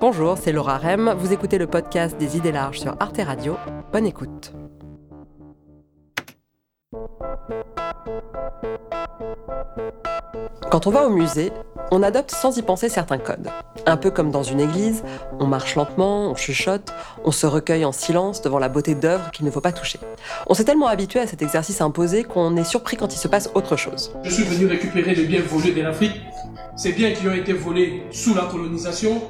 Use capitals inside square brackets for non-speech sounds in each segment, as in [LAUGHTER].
Bonjour, c'est Laura Rem. Vous écoutez le podcast des idées larges sur Arte Radio. Bonne écoute. Quand on va au musée, on adopte sans y penser certains codes. Un peu comme dans une église, on marche lentement, on chuchote, on se recueille en silence devant la beauté d'œuvres qu'il ne faut pas toucher. On s'est tellement habitué à cet exercice imposé qu'on est surpris quand il se passe autre chose. Je suis venu récupérer les biens volés de l'Afrique. Ces biens qui ont été volés sous la colonisation.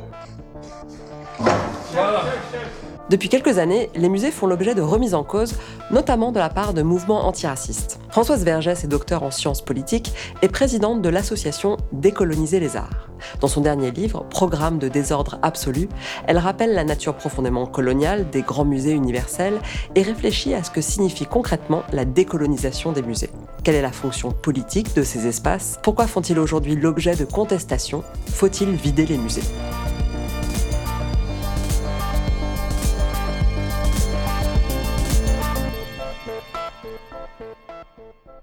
Depuis quelques années, les musées font l'objet de remises en cause, notamment de la part de mouvements antiracistes. Françoise Vergès est docteur en sciences politiques et présidente de l'association Décoloniser les arts. Dans son dernier livre, Programme de désordre absolu, elle rappelle la nature profondément coloniale des grands musées universels et réfléchit à ce que signifie concrètement la décolonisation des musées. Quelle est la fonction politique de ces espaces? Pourquoi font-ils aujourd'hui l'objet de contestations? Faut-il vider les musées?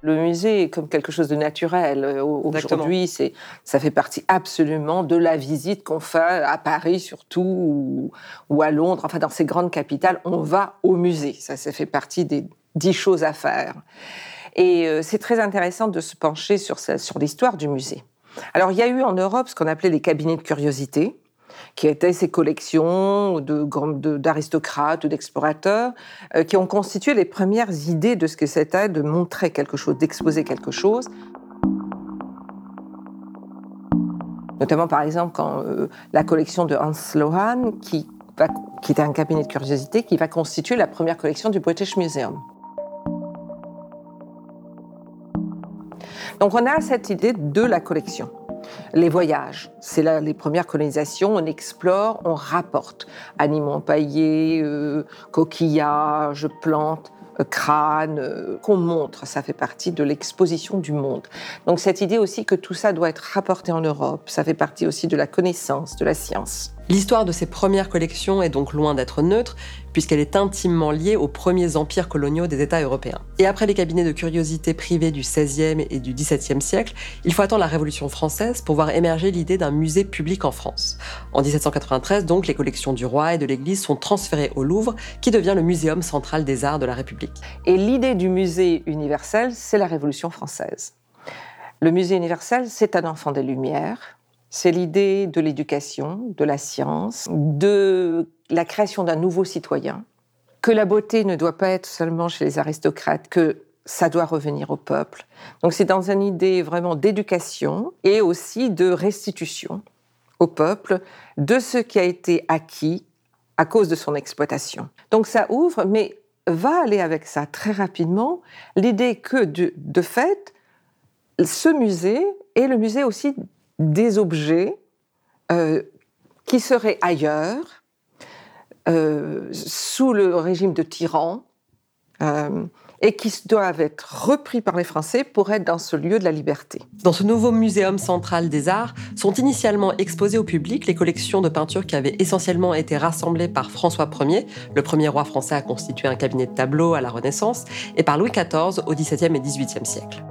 Le musée est comme quelque chose de naturel. Euh, aujourd'hui, c'est, ça fait partie absolument de la visite qu'on fait à Paris surtout ou, à Londres. Enfin, dans ces grandes capitales, on va au musée. Ça, ça fait partie des dix choses à faire. Et euh, c'est très intéressant de se pencher sur, sur l'histoire du musée. Alors, il y a eu en Europe ce qu'on appelait les cabinets de curiosité qui étaient ces collections d'aristocrates ou d'explorateurs, euh, qui ont constitué les premières idées de ce que c'était de montrer quelque chose, d'exposer quelque chose. Notamment, par exemple, quand euh, la collection de Hans Lohan, qui, qui était un cabinet de curiosité, qui va constituer la première collection du British Museum. Donc on a cette idée de la collection. Les voyages, c'est là les premières colonisations, on explore, on rapporte. Animaux empaillés, euh, coquillages, plantes, euh, crânes, euh, qu'on montre, ça fait partie de l'exposition du monde. Donc cette idée aussi que tout ça doit être rapporté en Europe, ça fait partie aussi de la connaissance, de la science. L'histoire de ces premières collections est donc loin d'être neutre, puisqu'elle est intimement liée aux premiers empires coloniaux des États européens. Et après les cabinets de curiosité privés du XVIe et du XVIIe siècle, il faut attendre la Révolution française pour voir émerger l'idée d'un musée public en France. En 1793, donc, les collections du roi et de l'Église sont transférées au Louvre, qui devient le Muséum central des arts de la République. Et l'idée du musée universel, c'est la Révolution française. Le musée universel, c'est un enfant des Lumières, c'est l'idée de l'éducation, de la science, de la création d'un nouveau citoyen, que la beauté ne doit pas être seulement chez les aristocrates, que ça doit revenir au peuple. Donc c'est dans une idée vraiment d'éducation et aussi de restitution au peuple de ce qui a été acquis à cause de son exploitation. Donc ça ouvre, mais va aller avec ça très rapidement l'idée que de, fait, ce musée est le musée aussi des objets euh, qui seraient ailleurs, euh, sous le régime de tyran, euh, et qui doivent être repris par les Français pour être dans ce lieu de la liberté. Dans ce nouveau muséum central des arts sont initialement exposées au public les collections de peintures qui avaient essentiellement été rassemblées par François Ier, le premier roi français à constituer un cabinet de tableaux à la Renaissance, et par Louis XIV au XVIIe et XVIIIe siècle.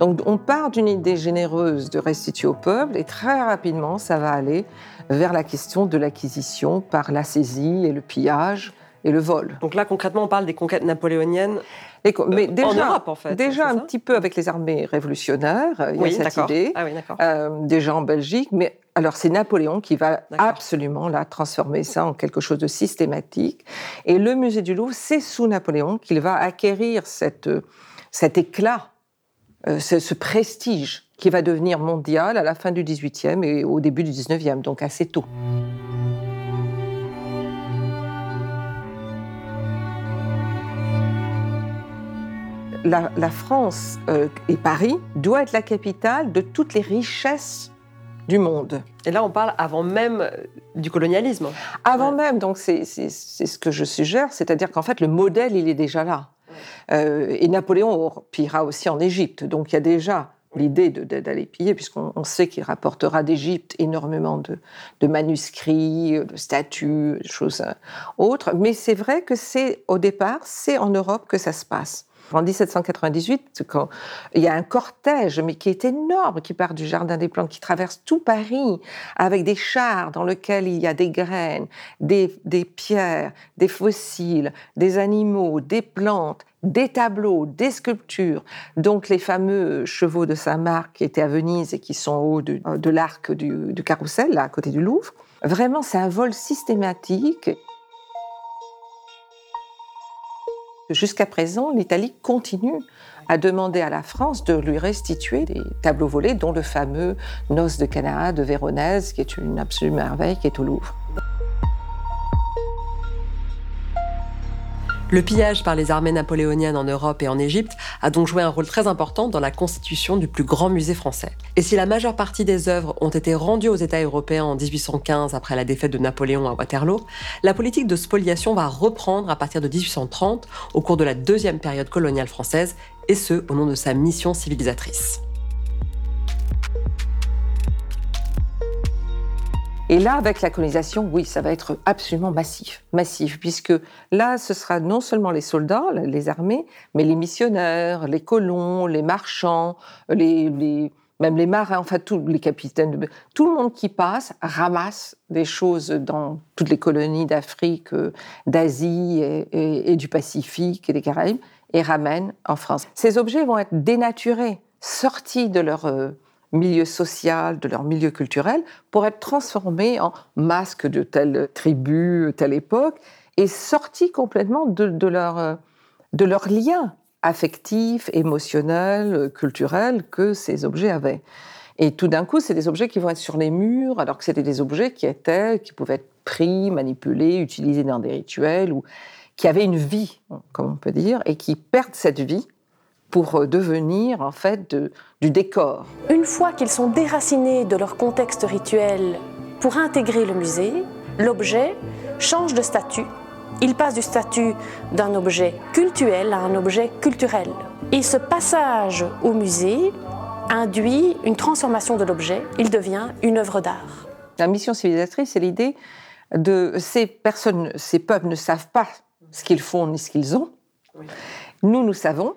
Donc on part d'une idée généreuse de restituer au peuple et très rapidement ça va aller vers la question de l'acquisition par la saisie et le pillage et le vol. Donc là concrètement on parle des conquêtes napoléoniennes mais déjà, en Europe, en fait. Déjà un petit peu avec les armées révolutionnaires, il y a cette idée. Ah oui, euh, déjà en Belgique, mais alors c'est Napoléon qui va absolument là transformer ça en quelque chose de systématique. Et le musée du Louvre, c'est sous Napoléon qu'il va acquérir cette, cet éclat euh, ce, prestige qui va devenir mondial à la fin du XVIIIe et au début du XIXe, donc assez tôt. La, France euh, et Paris doit être la capitale de toutes les richesses du monde. Et là, on parle avant même euh, du colonialisme. Avant même, donc c'est ce que je suggère, c'est-à-dire qu'en fait, le modèle, il est déjà là. Euh, et Napoléon pillera aussi en Égypte. Donc il y a déjà l'idée d'aller piller, puisqu'on sait qu'il rapportera d'Égypte énormément de, manuscrits, de statues, choses euh, autres. Mais c'est vrai que c'est au départ, c'est en Europe que ça se passe. En 1798, quand il y a un cortège, mais qui est énorme, qui part du Jardin des Plantes, qui traverse tout Paris, avec des chars dans lesquels il y a des graines, des, des pierres, des fossiles, des animaux, des plantes, des tableaux, des sculptures, donc les fameux chevaux de Saint-Marc qui étaient à Venise et qui sont au haut de, l'arc du, du, carrousel, là, à côté du Louvre. Vraiment, c'est un vol systématique. Jusqu'à présent, l'Italie continue à demander à la France de lui restituer des tableaux volés, dont le fameux Noce de Cana de Véronèse, qui est une absolue merveille, qui est au Louvre. Le pillage par les armées napoléoniennes en Europe et en Égypte a donc joué un rôle très important dans la constitution du plus grand musée français. Et si la majeure partie des œuvres ont été rendues aux États européens en 1815 après la défaite de Napoléon à Waterloo, la politique de spoliation va reprendre à partir de 1830 au cours de la deuxième période coloniale française, et ce au nom de sa mission civilisatrice. Et là, avec la colonisation, oui, ça va être absolument massif, massif, puisque là, ce sera non seulement les soldats, les armées, mais les missionnaires, les colons, les marchands, même les marins, enfin tous les capitaines, tout le monde qui passe ramasse des choses dans toutes les colonies d'Afrique, d'Asie et, et du Pacifique et des Caraïbes, et ramène en France. Ces objets vont être dénaturés, sortis de leur euh, milieu social, de leur milieu culturel, pour être transformés en masques de telle tribu, telle époque, et sortis complètement de, leur, euh, de leur lien affectif, émotionnel, culturel que ces objets avaient. Et tout d'un coup, c'est des objets qui vont être sur les murs, alors que c'était des objets qui étaient, qui pouvaient être pris, manipulés, utilisés dans des rituels, ou qui avaient une vie, comme on peut dire, et qui perdent cette vie pour euh, devenir en fait du décor. Une fois qu'ils sont déracinés de leur contexte rituel pour intégrer le musée, l'objet change de statut. Il passe du statut d'un objet cultuel à un objet culturel. Et ce passage au musée induit une transformation de l'objet. Il devient une œuvre d'art. La mission civilisatrice, c'est l'idée de ces personnes, ces peuples ne savent pas ce qu'ils font ni ce qu'ils ont. Nous, nous savons,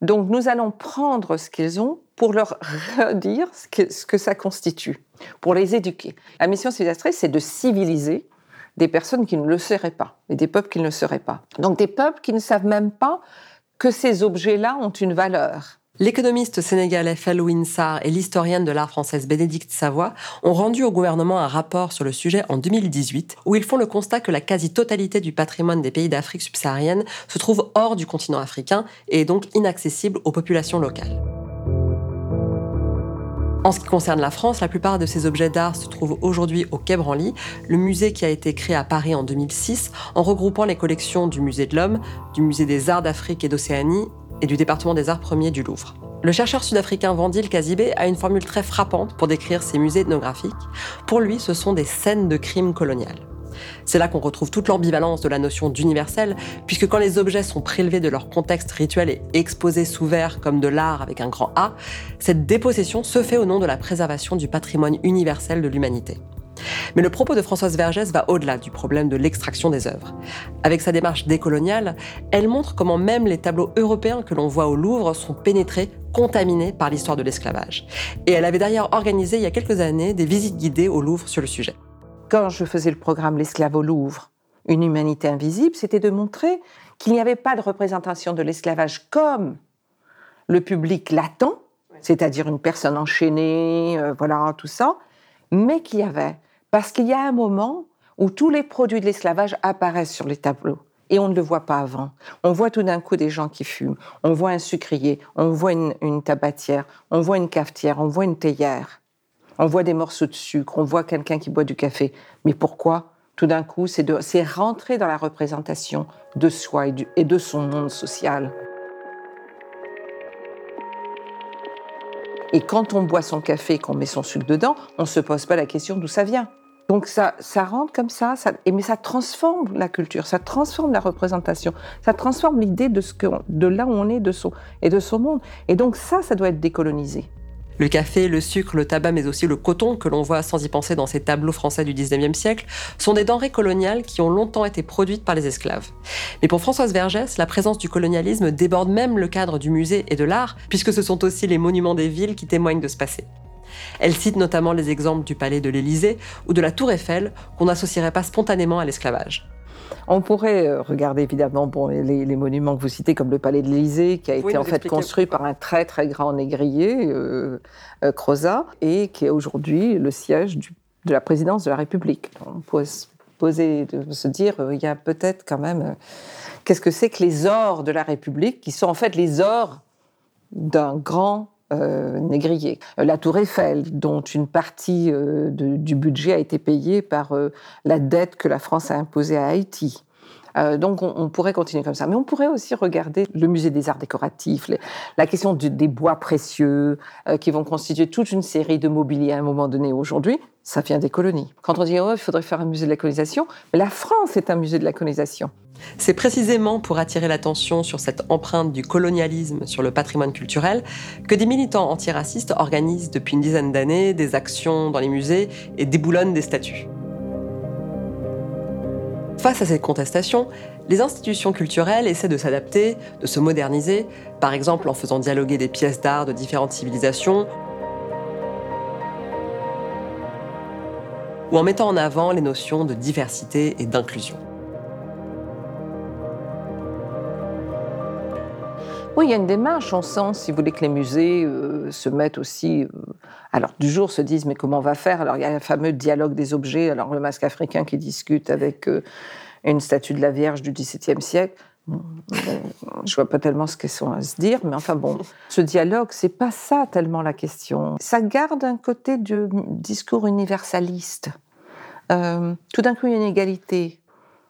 donc nous allons prendre ce qu'ils ont pour leur redire ce que, ça constitue, pour les éduquer. La mission civilisatrice, c'est de civiliser des personnes qui ne le seraient pas, et des peuples qui ne le seraient pas. Donc des peuples qui ne savent même pas que ces objets-là ont une valeur. L'économiste sénégalais Felwin Sarr et l'historienne de l'art française Bénédicte Savoie ont rendu au gouvernement un rapport sur le sujet en 2018 où ils font le constat que la quasi-totalité du patrimoine des pays d'Afrique subsaharienne se trouve hors du continent africain et est donc inaccessible aux populations locales. En ce qui concerne la France, la plupart de ces objets d'art se trouvent aujourd'hui au Quai Branly, le musée qui a été créé à Paris en 2006 en regroupant les collections du Musée de l'Homme, du Musée des Arts d'Afrique et d'Océanie et du département des arts premiers du Louvre. Le chercheur sud-africain Vandil Kazibé a une formule très frappante pour décrire ces musées ethnographiques. Pour lui, ce sont des scènes de crimes colonial. C'est là qu'on retrouve toute l'ambivalence de la notion d'universel, puisque quand les objets sont prélevés de leur contexte rituel et exposés sous verre comme de l'art avec un grand A, cette dépossession se fait au nom de la préservation du patrimoine universel de l'humanité. Mais le propos de Françoise Vergès va au-delà du problème de l'extraction des œuvres. Avec sa démarche décoloniale, elle montre comment même les tableaux européens que l'on voit au Louvre sont pénétrés, contaminés par l'histoire de l'esclavage. Et elle avait d'ailleurs organisé il y a quelques années des visites guidées au Louvre sur le sujet. Quand je faisais le programme L'esclave au Louvre, une humanité invisible, c'était de montrer qu'il n'y avait pas de représentation de l'esclavage comme le public l'attend, c'est-à-dire une personne enchaînée, euh, voilà, tout ça, mais qu'il y avait parce qu'il y a un moment où tous les produits de l'esclavage apparaissent sur les tableaux. Et on ne le voit pas avant. On voit tout d'un coup des gens qui fument, on voit un sucrier, on voit une, tabatière, on voit une cafetière, on voit une théière, on voit des morceaux de sucre, on voit quelqu'un qui boit du café. Mais pourquoi Tout d'un coup, c'est rentrer dans la représentation de soi et de son monde social. Et quand on boit son café et qu'on met son sucre dedans, on ne se pose pas la question d'où ça vient. Donc ça, ça rentre comme ça, ça, mais ça transforme la culture, ça transforme la représentation, ça transforme l'idée de, ce que, de là où on est de son, et de son monde. Et donc ça, ça doit être décolonisé. Le café, le sucre, le tabac, mais aussi le coton, que l'on voit sans y penser dans ces tableaux français du 19e siècle, sont des denrées coloniales qui ont longtemps été produites par les esclaves. Mais pour Françoise Vergès, la présence du colonialisme déborde même le cadre du musée et de l'art, puisque ce sont aussi les monuments des villes qui témoignent de ce passé. Elle cite notamment les exemples du palais de l'Élysée ou de la tour Eiffel, qu'on n'associerait pas spontanément à l'esclavage. On pourrait euh, regarder évidemment bon, les, monuments que vous citez, comme le palais de l'Élysée, qui a été en fait construit par un très très grand négrier, euh, euh, Crozat, et qui est aujourd'hui le siège de la présidence de la République. On pourrait se poser, de se dire, il y a peut-être quand même, qu'est-ce que c'est que les ors de la République, qui sont en fait les ors d'un grand négrier. La tour Eiffel, dont une partie du budget a été payée par la dette que la France a imposée à Haïti. Euh, donc on, pourrait continuer comme ça. Mais on pourrait aussi regarder le musée des arts décoratifs, la question des bois précieux euh, qui vont constituer toute une série de mobilier à un moment donné. Aujourd'hui, ça vient des colonies. Quand on dit oh, il faudrait faire un musée de la colonisation, mais la France est un musée de la colonisation. C'est précisément pour attirer l'attention sur cette empreinte du colonialisme sur le patrimoine culturel que des militants antiracistes organisent depuis une dizaine d'années des actions dans les musées et déboulonnent des statues. Face à cette contestation, les institutions culturelles essaient de s'adapter, de se moderniser, par exemple en faisant dialoguer des pièces d'art de différentes civilisations, ou en mettant en avant les notions de diversité et d'inclusion. Oui, il y a une démarche en sens, si vous voulez, que les musées euh, se mettent aussi. Euh, alors, du jour se disent, mais comment on va faire? Alors, il y a le fameux dialogue des objets. Alors, le masque africain qui discute avec euh, une statue de la Vierge du XVIIe siècle. Je vois pas tellement ce qu'elles sont à se dire, mais enfin bon, ce dialogue, c'est pas ça tellement la question. Ça garde un côté de discours universaliste. tout d'un coup, il y a une égalité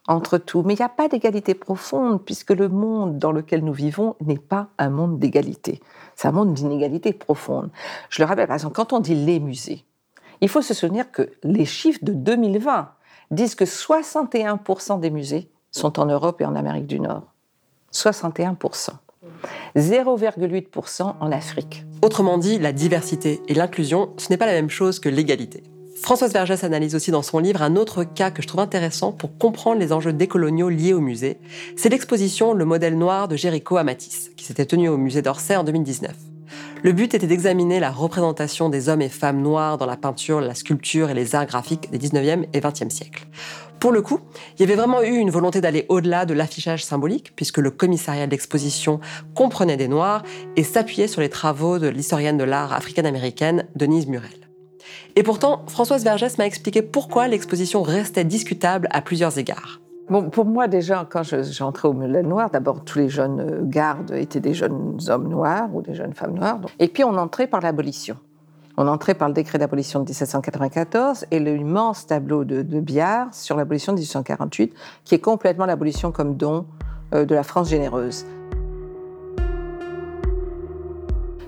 entre tout. Mais il n'y a pas d'égalité profonde, puisque le monde dans lequel nous vivons n'est pas un monde d'égalité. C'est un monde d'inégalité profonde. Je le rappelle, par exemple, quand on dit les musées, il faut se souvenir que les chiffres de 2020 disent que 61% des musées sont en Europe et en Amérique du Nord. 61%. 0,8% en Afrique. Autrement dit, la diversité et l'inclusion, ce n'est pas la même chose que l'égalité. Françoise Vergès analyse aussi dans son livre un autre cas que je trouve intéressant pour comprendre les enjeux décoloniaux liés au musée. C'est l'exposition Le modèle noir de Jéricho à Matisse, qui s'était tenue au musée d'Orsay en 2019. Le but était d'examiner la représentation des hommes et femmes noirs dans la peinture, la sculpture et les arts graphiques des 19e et 20e siècles. Pour le coup, il y avait vraiment eu une volonté d'aller au-delà de l'affichage symbolique, puisque le commissariat de l'exposition comprenait des Noirs et s'appuyait sur les travaux de l'historienne de l'art africaine-américaine Denise Murel. Et pourtant, Françoise Vergès m'a expliqué pourquoi l'exposition restait discutable à plusieurs égards. Pour moi, déjà, quand j'entrais au Moulin Noir, d'abord, tous les jeunes euh, gardes étaient des jeunes hommes noirs ou des jeunes femmes noires. Et puis, on entrait par l'abolition. On entrait par le décret d'abolition de 1794 et l'immense tableau de, de Biard sur l'abolition de 1848, qui est complètement l'abolition comme don euh, de la France généreuse.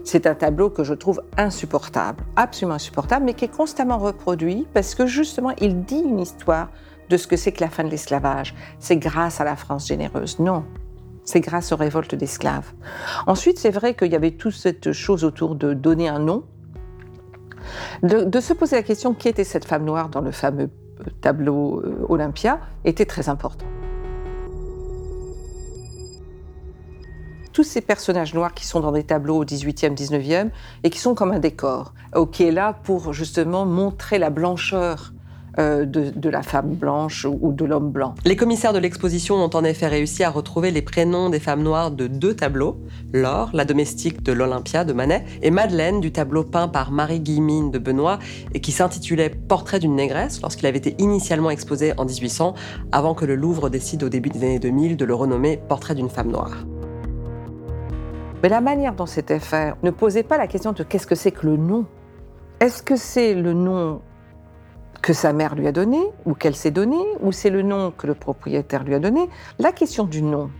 C'est un tableau que je trouve insupportable, absolument insupportable, mais qui est constamment reproduit parce que justement, il dit une histoire de ce que c'est que la fin de l'esclavage. C'est grâce à la France généreuse. Non, c'est grâce aux révoltes d'esclaves. Ensuite, c'est vrai qu'il y avait toute cette chose autour de donner un nom, de, se poser la question qui était cette femme noire dans le fameux tableau euh, Olympia était très important. tous ces personnages noirs qui sont dans des tableaux au 18e, 19e et qui sont comme un décor, euh, qui est là pour justement montrer la blancheur euh, de, la femme blanche ou de l'homme blanc. Les commissaires de l'exposition ont en effet réussi à retrouver les prénoms des femmes noires de deux tableaux, Laure, la domestique de l'Olympia de Manet, et Madeleine du tableau peint par Marie Guillemine de Benoît et qui s'intitulait Portrait d'une négresse lorsqu'il avait été initialement exposé en 1800 avant que le Louvre décide au début des années 2000 de le renommer Portrait d'une femme noire. Mais la manière dont c'était fait ne posait pas la question de qu'est-ce que c'est que le nom. Est-ce que c'est le nom que sa mère lui a donné ou qu'elle s'est donné ou c'est le nom que le propriétaire lui a donné La question du nom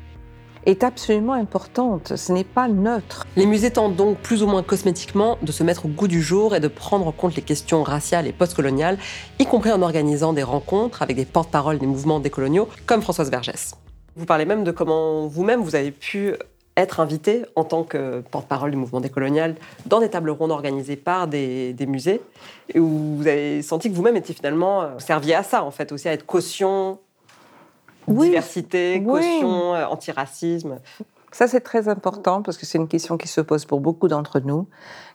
est absolument importante, ce n'est pas neutre. Les musées tentent donc plus ou moins cosmétiquement de se mettre au goût du jour et de prendre en compte les questions raciales et postcoloniales, y compris en organisant des rencontres avec des porte-paroles des mouvements décoloniaux comme Françoise Vergès. Vous parlez même de comment vous-même vous avez pu être invité en tant que porte-parole du mouvement décolonial dans des tables rondes organisées par des, musées, et où vous avez senti que vous-même étiez finalement, vous serviez à ça en fait, aussi à être caution diversité, caution antiracisme. Ça, c'est très important parce que c'est une question qui se pose pour beaucoup d'entre nous.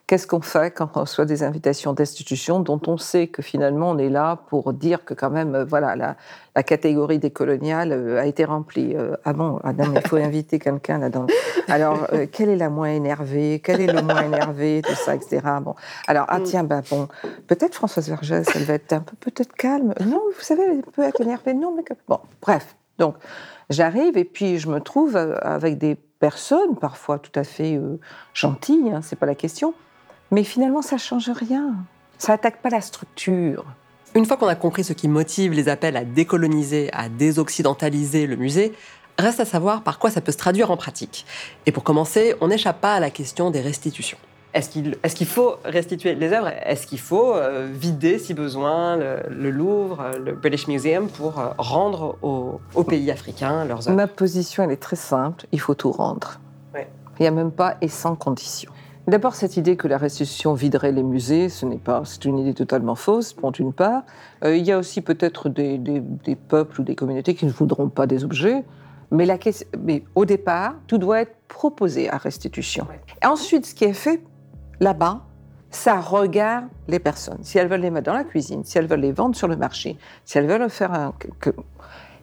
Qu'est-ce qu'on fait quand on reçoit des invitations d'institutions dont on sait que finalement on est là pour dire que quand même, euh, voilà, la, catégorie des coloniales euh, a été remplie. Euh, ah bon, ah il faut inviter quelqu'un là-dedans. [LAUGHS] Alors, quelle est la moins énervée? Quel est le moins énervé? Tout ça, etc. Bon, alors, ah mm. tiens, ben bon, peut-être Françoise Vergès, elle va être un peu peut-être calme. Non, vous savez, elle peut être énervée. Non, mais bon, bref. Donc, j'arrive et puis je me trouve avec des personnes, parfois tout à fait gentilles, hein, c'est pas la question, mais finalement, ça change rien. Ça attaque pas la structure. Une fois qu'on a compris ce qui motive les appels à décoloniser, à désoccidentaliser le musée, reste à savoir par quoi ça peut se traduire en pratique. Et pour commencer, on n'échappe pas à la question des restitutions. Est-ce qu'il faut restituer les œuvres? Est-ce qu'il faut euh, vider, si besoin, le, Louvre, le British Museum pour euh, rendre aux, pays africains leurs œuvres? Ma position, elle est très simple. Il faut tout rendre. Il n'y a même pas et sans condition. D'abord, cette idée que la restitution viderait les musées, ce n'est pas, c'est une idée totalement fausse, pour une part. Euh, il y a aussi peut-être des, peuples ou des communautés qui ne voudront pas des objets, mais, la mais au départ, tout doit être proposé à restitution. Et ensuite, ce qui est fait là-bas, ça regarde les personnes. Si elles veulent les mettre dans la cuisine, si elles veulent les vendre sur le marché, si elles veulent faire un...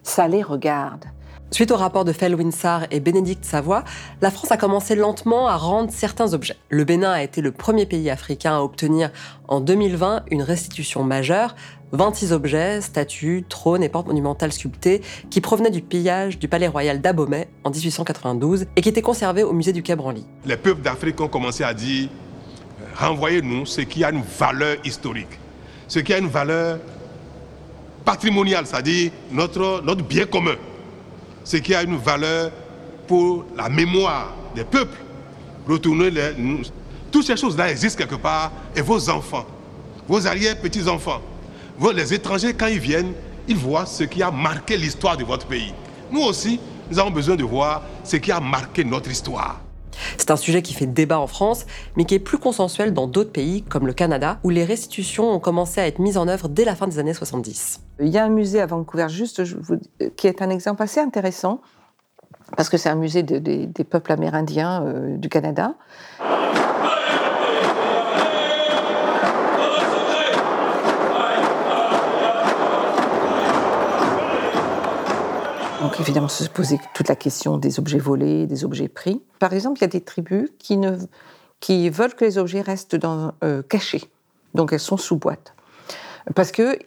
ça les regarde. Suite au rapport de Fell-Winsar et Bénédicte Savoie, la France a commencé lentement à rendre certains objets. Le Bénin a été le premier pays africain à obtenir en 2020 une restitution majeure, 26 objets, statues, trônes et portes monumentales sculptées qui provenaient du pillage du palais royal d'Abomey en 1892 et qui étaient conservés au musée du Quai Branly. Les peuples d'Afrique ont commencé à dire renvoyez-nous ce qui a une valeur historique, ce qui a une valeur patrimoniale, c'est-à-dire notre, notre bien commun ce qui a une valeur pour la mémoire des peuples. Retournez les, toutes ces choses-là existent quelque part et vos enfants, vos arrière-petits-enfants, les étrangers, quand ils viennent, ils voient ce qui a marqué l'histoire de votre pays. Nous aussi, nous avons besoin de voir ce qui a marqué notre histoire. C'est un sujet qui fait débat en France, mais qui est plus consensuel dans d'autres pays, comme le Canada, où les restitutions ont commencé à être mises en œuvre dès la fin des années 70. Il y a un musée à Vancouver, juste, qui est un exemple assez intéressant, parce que c'est un musée des peuples amérindiens euh, du Canada. Donc évidemment, se poser toute la question des objets volés, des objets pris. Par exemple, il y a des tribus qui, ne, qui veulent que les objets restent dans, euh, cachés. Donc elles sont sous boîte. Parce qu'elles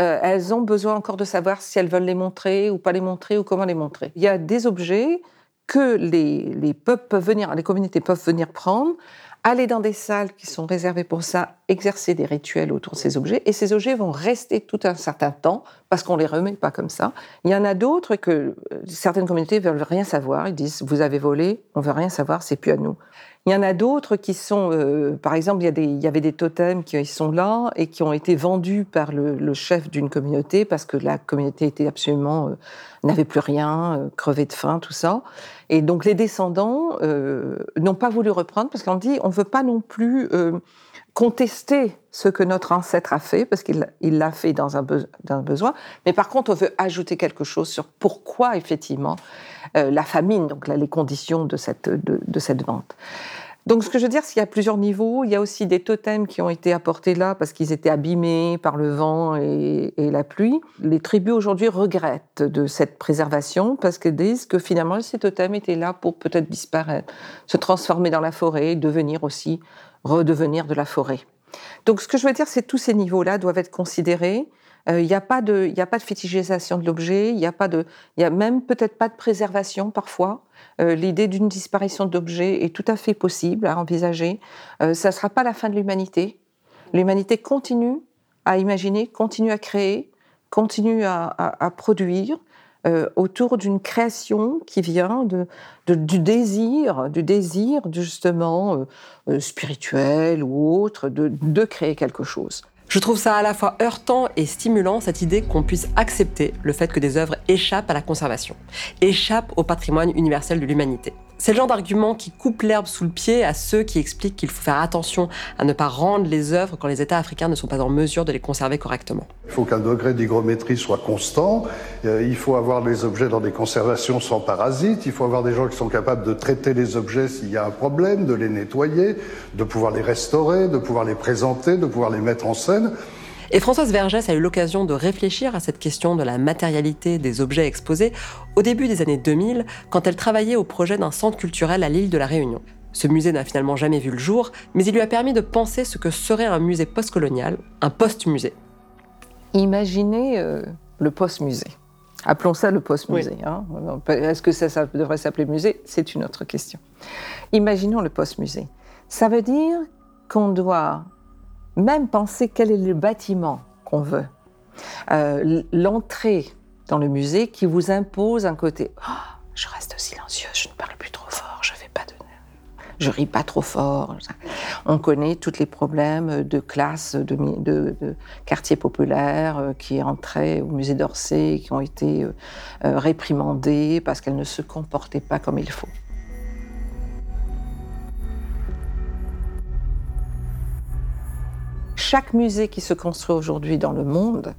euh, ont besoin encore de savoir si elles veulent les montrer ou pas les montrer ou comment les montrer. Il y a des objets que les, les peuples peuvent venir, les communautés peuvent venir prendre aller dans des salles qui sont réservées pour ça, exercer des rituels autour de ces objets, et ces objets vont rester tout un certain temps, parce qu'on les remet pas comme ça. Il y en a d'autres que euh, certaines communautés veulent rien savoir, ils disent, vous avez volé, on veut rien savoir, c'est plus à nous. Il y en a d'autres qui sont, euh, par exemple, il y, avait des totems qui sont là et qui ont été vendus par le, chef d'une communauté parce que la communauté était absolument euh, n'avait plus rien, euh, crevé de faim, tout ça. Et donc les descendants n'ont pas voulu reprendre parce qu'on dit on veut pas non plus contester ce que notre ancêtre a fait, parce qu'il l'a fait dans un, besoin, mais par contre, on veut ajouter quelque chose sur pourquoi, effectivement, la famine, donc là, les conditions de cette, de cette vente. Donc, ce que je veux dire, c'est qu'il y a plusieurs niveaux. Il y a aussi des totems qui ont été apportés là parce qu'ils étaient abîmés par le vent et, la pluie. Les tribus aujourd'hui regrettent de cette préservation parce qu'elles disent que finalement, ces totems étaient là pour peut-être disparaître, se transformer dans la forêt, devenir aussi, redevenir de la forêt. Donc, ce que je veux dire, c'est que tous ces niveaux-là doivent être considérés. Euh, il n'y a pas de, il a pas de fétichisation de l'objet. Il n'y a pas de, y a même peut-être pas de préservation parfois. Euh, l'idée d'une disparition d'objets est tout à fait possible à envisager. Euh, ça ne sera pas la fin de l'humanité. L'humanité continue à imaginer, continue à créer, continue à, produire autour d'une création qui vient du désir, du désir justement spirituel ou autre, de créer quelque chose. Je trouve ça à la fois heurtant et stimulant, cette idée qu'on puisse accepter le fait que des œuvres échappent à la conservation, échappent au patrimoine universel de l'humanité. C'est le genre d'argument qui coupe l'herbe sous le pied à ceux qui expliquent qu'il faut faire attention à ne pas rendre les œuvres quand les États africains ne sont pas en mesure de les conserver correctement. Il faut qu'un degré d'hygrométrie soit constant, euh, il faut avoir les objets dans des conservations sans parasites, il faut avoir des gens qui sont capables de traiter les objets s'il y a un problème, de les nettoyer, de pouvoir les restaurer, de pouvoir les présenter, de pouvoir les mettre en scène. Et Françoise Vergès a eu l'occasion de réfléchir à cette question de la matérialité des objets exposés au début des années 2000, quand elle travaillait au projet d'un centre culturel à l'île de la Réunion. Ce musée n'a finalement jamais vu le jour, mais il lui a permis de penser ce que serait un musée postcolonial, un post-musée. Imaginez euh, le post-musée. Appelons ça le post-musée. Hein. Est-ce que ça, ça devrait s'appeler musée? C'est une autre question. Imaginons le post-musée. Ça veut dire qu'on doit même penser quel est le bâtiment qu'on veut. Euh, l'entrée dans le musée qui vous impose un côté oh, je reste silencieuse, je ne parle plus trop fort, je fais pas de je ris pas trop fort. On connaît tous les problèmes de classe, de, de, quartiers populaires euh, qui entraient au musée d'Orsay, qui ont été euh, réprimandés parce qu'elles ne se comportaient pas comme il faut. Chaque musée qui se construit aujourd'hui dans le monde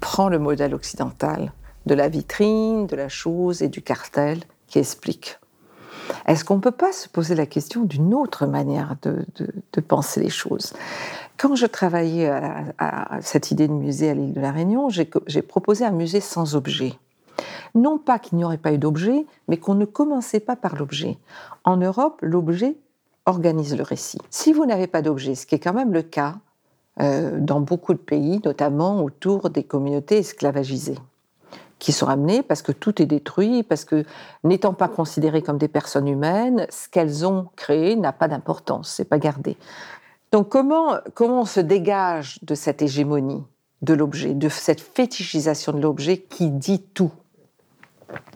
prend le modèle occidental de la vitrine, de la chose et du cartel qui explique. Est-ce qu'on ne peut pas se poser la question d'une autre manière de, penser les choses? Quand je travaillais à, cette idée de musée à l'île de la Réunion, j'ai proposé un musée sans objet. Non pas qu'il n'y aurait pas eu d'objet, mais qu'on ne commençait pas par l'objet. En Europe, l'objet organise le récit. Si vous n'avez pas d'objet, ce qui est quand même le cas, dans beaucoup de pays, notamment autour des communautés esclavagisées, qui sont amenées parce que tout est détruit, parce que n'étant pas considérées comme des personnes humaines, ce qu'elles ont créé n'a pas d'importance, c'est pas gardé. Donc comment, comment on se dégage de cette hégémonie de l'objet, de cette fétichisation de l'objet qui dit tout?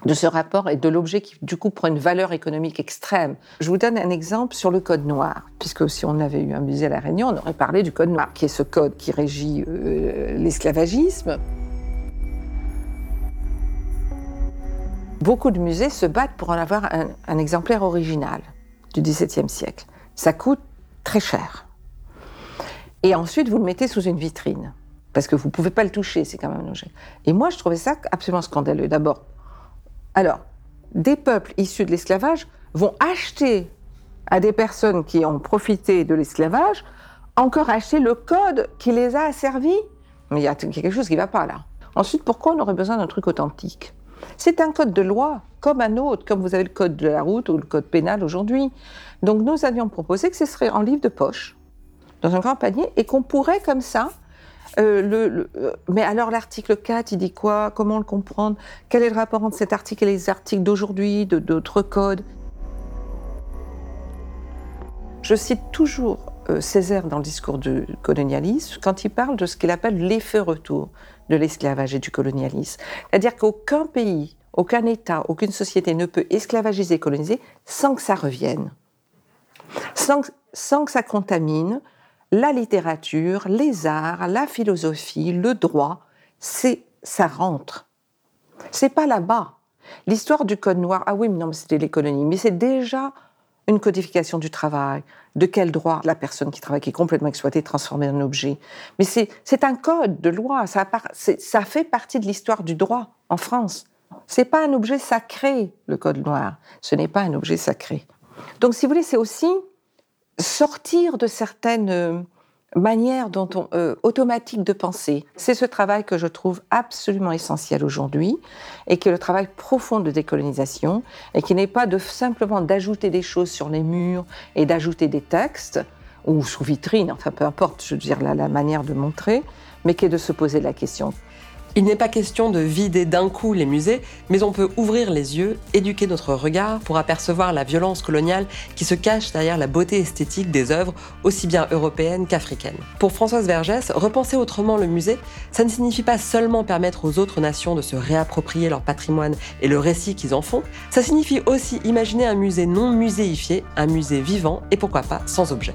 De ce rapport et de l'objet qui, du coup, prend une valeur économique extrême. Je vous donne un exemple sur le code noir, puisque si on avait eu un musée à La Réunion, on aurait parlé du code noir, qui est ce code qui régit euh, l'esclavagisme. Beaucoup de musées se battent pour en avoir un, un exemplaire original du XVIIe siècle. Ça coûte très cher. Et ensuite, vous le mettez sous une vitrine parce que vous ne pouvez pas le toucher, c'est quand même un objet. Et moi, je trouvais ça absolument scandaleux. D'abord, alors, des peuples issus de l'esclavage vont acheter à des personnes qui ont profité de l'esclavage, encore acheter le code qui les a asservis. Mais il y a quelque chose qui ne va pas là. Ensuite, pourquoi on aurait besoin d'un truc authentique? C'est un code de loi, comme un autre, comme vous avez le code de la route ou le code pénal aujourd'hui. Donc nous avions proposé que ce serait en livre de poche, dans un grand panier, et qu'on pourrait comme ça euh, euh, mais alors l'article 4, il dit quoi? Comment le comprendre? Quel est le rapport entre cet article et les articles d'aujourd'hui, d'autres codes? Je cite toujours euh, Césaire dans le discours du colonialisme quand il parle de ce qu'il appelle l'effet retour de l'esclavage et du colonialisme. C'est-à-dire qu'aucun pays, aucun État, aucune société ne peut esclavagiser, coloniser sans que ça revienne, sans que ça contamine, la littérature, les arts, la philosophie, le droit, c'est ça rentre. C'est pas là-bas. L'histoire du code noir, ah oui, mais non, c'était l'économie, mais c'est déjà une codification du travail, de quel droit la personne qui travaille, qui est complètement exploitée, transformée en objet. Mais c'est un code de loi, ça, ça fait partie de l'histoire du droit en France. C'est pas un objet sacré, le code noir. Ce n'est pas un objet sacré. Donc, si vous voulez, c'est aussi sortir de certaines euh, manières dont on, euh, automatiques de penser. C'est ce travail que je trouve absolument essentiel aujourd'hui et qui est le travail profond de décolonisation et qui n'est pas de simplement d'ajouter des choses sur les murs et d'ajouter des textes ou sous vitrine, enfin peu importe, je veux dire la manière de montrer, mais qui est de se poser la question il n'est pas question de vider d'un coup les musées, mais on peut ouvrir les yeux, éduquer notre regard pour apercevoir la violence coloniale qui se cache derrière la beauté esthétique des œuvres, aussi bien européennes qu'africaines. Pour Françoise Vergès, repenser autrement le musée, ça ne signifie pas seulement permettre aux autres nations de se réapproprier leur patrimoine et le récit qu'ils en font, ça signifie aussi imaginer un musée non muséifié, un musée vivant et pourquoi pas sans objet.